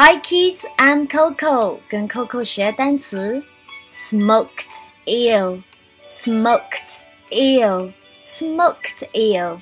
Hi kids, I'm Coco. 跟 Coco 学单词，smoked eel, smoked eel, smoked eel.